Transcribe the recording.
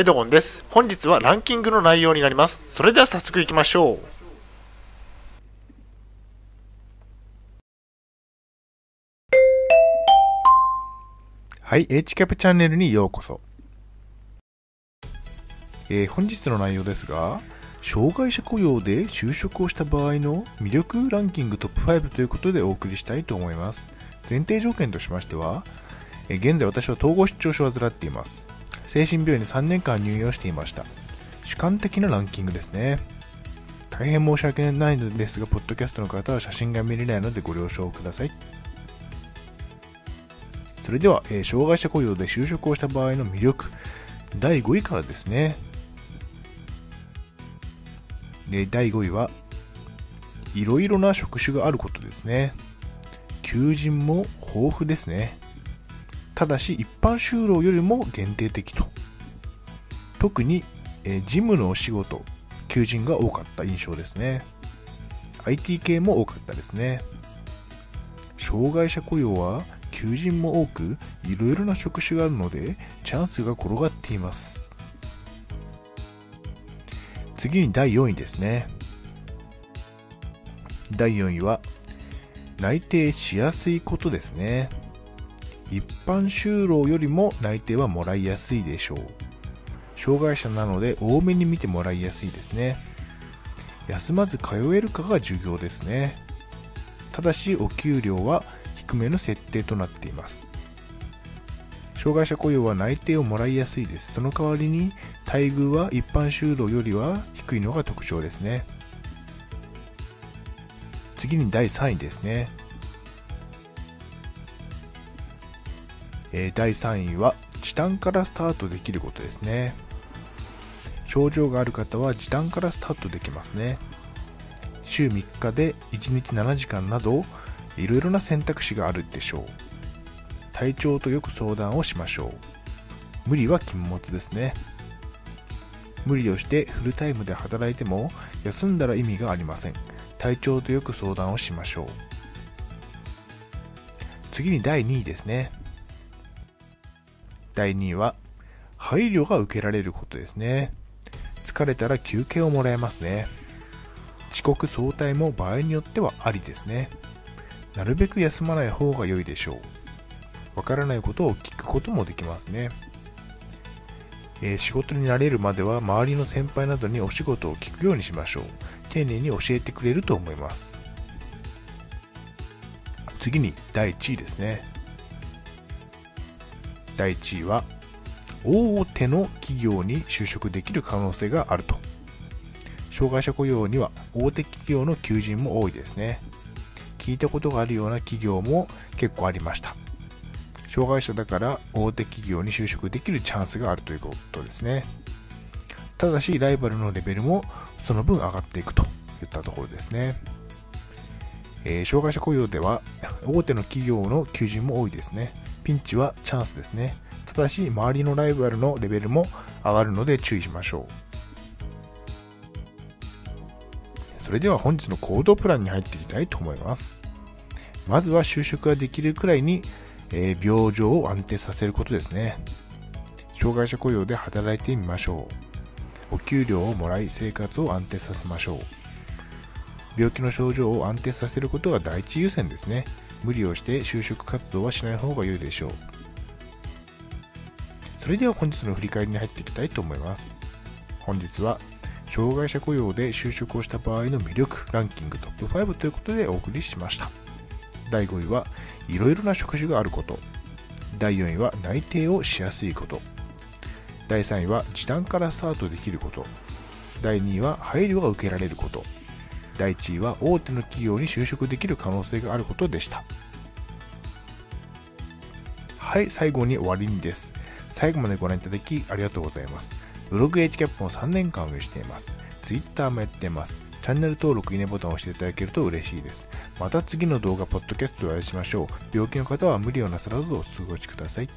エドゴンです。本日はランキングの内容になります。それでは早速いきましょう。はい、H キャプチャンネルにようこそ。えー、本日の内容ですが、障害者雇用で就職をした場合の魅力ランキングトップ5ということでお送りしたいと思います。前提条件としましては、えー、現在私は統合失調症を患っています。精神病院に3年間入院をしていました。主観的なランキングですね。大変申し訳ないのですが、ポッドキャストの方は写真が見れないのでご了承ください。それでは、えー、障害者雇用で就職をした場合の魅力、第5位からですね。で第5位は、いろいろな職種があることですね。求人も豊富ですね。ただし一般就労よりも限定的と。特に、え、事務のお仕事、求人が多かった印象ですね。IT 系も多かったですね。障害者雇用は求人も多くいろいろな職種があるのでチャンスが転がっています次に第4位ですね第4位は内定しやすいことですね一般就労よりも内定はもらいやすいでしょう。障害者なので多めに見てもらいやすいですね。休まず通えるかが重要ですね。ただしお給料は低めの設定となっています。障害者雇用は内定をもらいやすいです。その代わりに待遇は一般就労よりは低いのが特徴ですね。次に第3位ですね、え、第3位は時短からスタートできることですね。症状がある方は時短からスタートできますね。週3日で1日7時間などいろいろな選択肢があるでしょう。体調とよく相談をしましょう。無理は禁物ですね。無理をしてフルタイムで働いても休んだら意味がありません。体調とよく相談をしましょう。次に第2位ですね。第2位は配慮が受けられることですね。疲れたら休憩をもらえますね。遅刻早退も場合によってはありですね。なるべく休まない方が良いでしょう。わからないことを聞くこともできますね、えー、仕事に慣れるまでは周りの先輩などにお仕事を聞くようにしましょう。丁寧に教えてくれると思います。次に第1位ですね。第1位は大手の企業に就職できる可能性があると。障害者雇用には大手企業の求人も多いですね。聞いたことがあるような企業も結構ありました。障害者だから大手企業に就職できるチャンスがあるということですね。ただしライバルのレベルもその分上がっていくといったところですね、えー、障害者雇用では大手の企業の求人も多いですね。ピンチはチャンスですねただし周りのライバルのレベルも上がるので注意しましょうそれでは本日の行動プランに入っていきたいと思います。まずは就職ができるくらいに、えー、病状を安定させることですね。障害者雇用で働いてみましょう。お給料をもらい生活を安定させましょう。病気の症状を安定させることが第一優先ですね。無理をして就職活動はしない方が良いでしょう。それでは本日の振り返りに入っていきたいと思います。本日は障害者雇用で就職をした場合の魅力ランキングトップ5ということでお送りしました。第5位はいろいろな職種があること。第4位は内定をしやすいこと。第3位は時短からスタートできること。第2位は配慮が受けられること。第1位は大手の企業に就職できる可能性があることでしたはい最後に終わりにです最後までご覧いただきありがとうございますブログ HCAP も3年間運営しています。Twitter もやっています。チャンネル登録、いいねボタンを押していただけると嬉しいです。また次の動画、ポッドキャストでお会いしましょう。病気の方は無理をなさらずお過ごしください。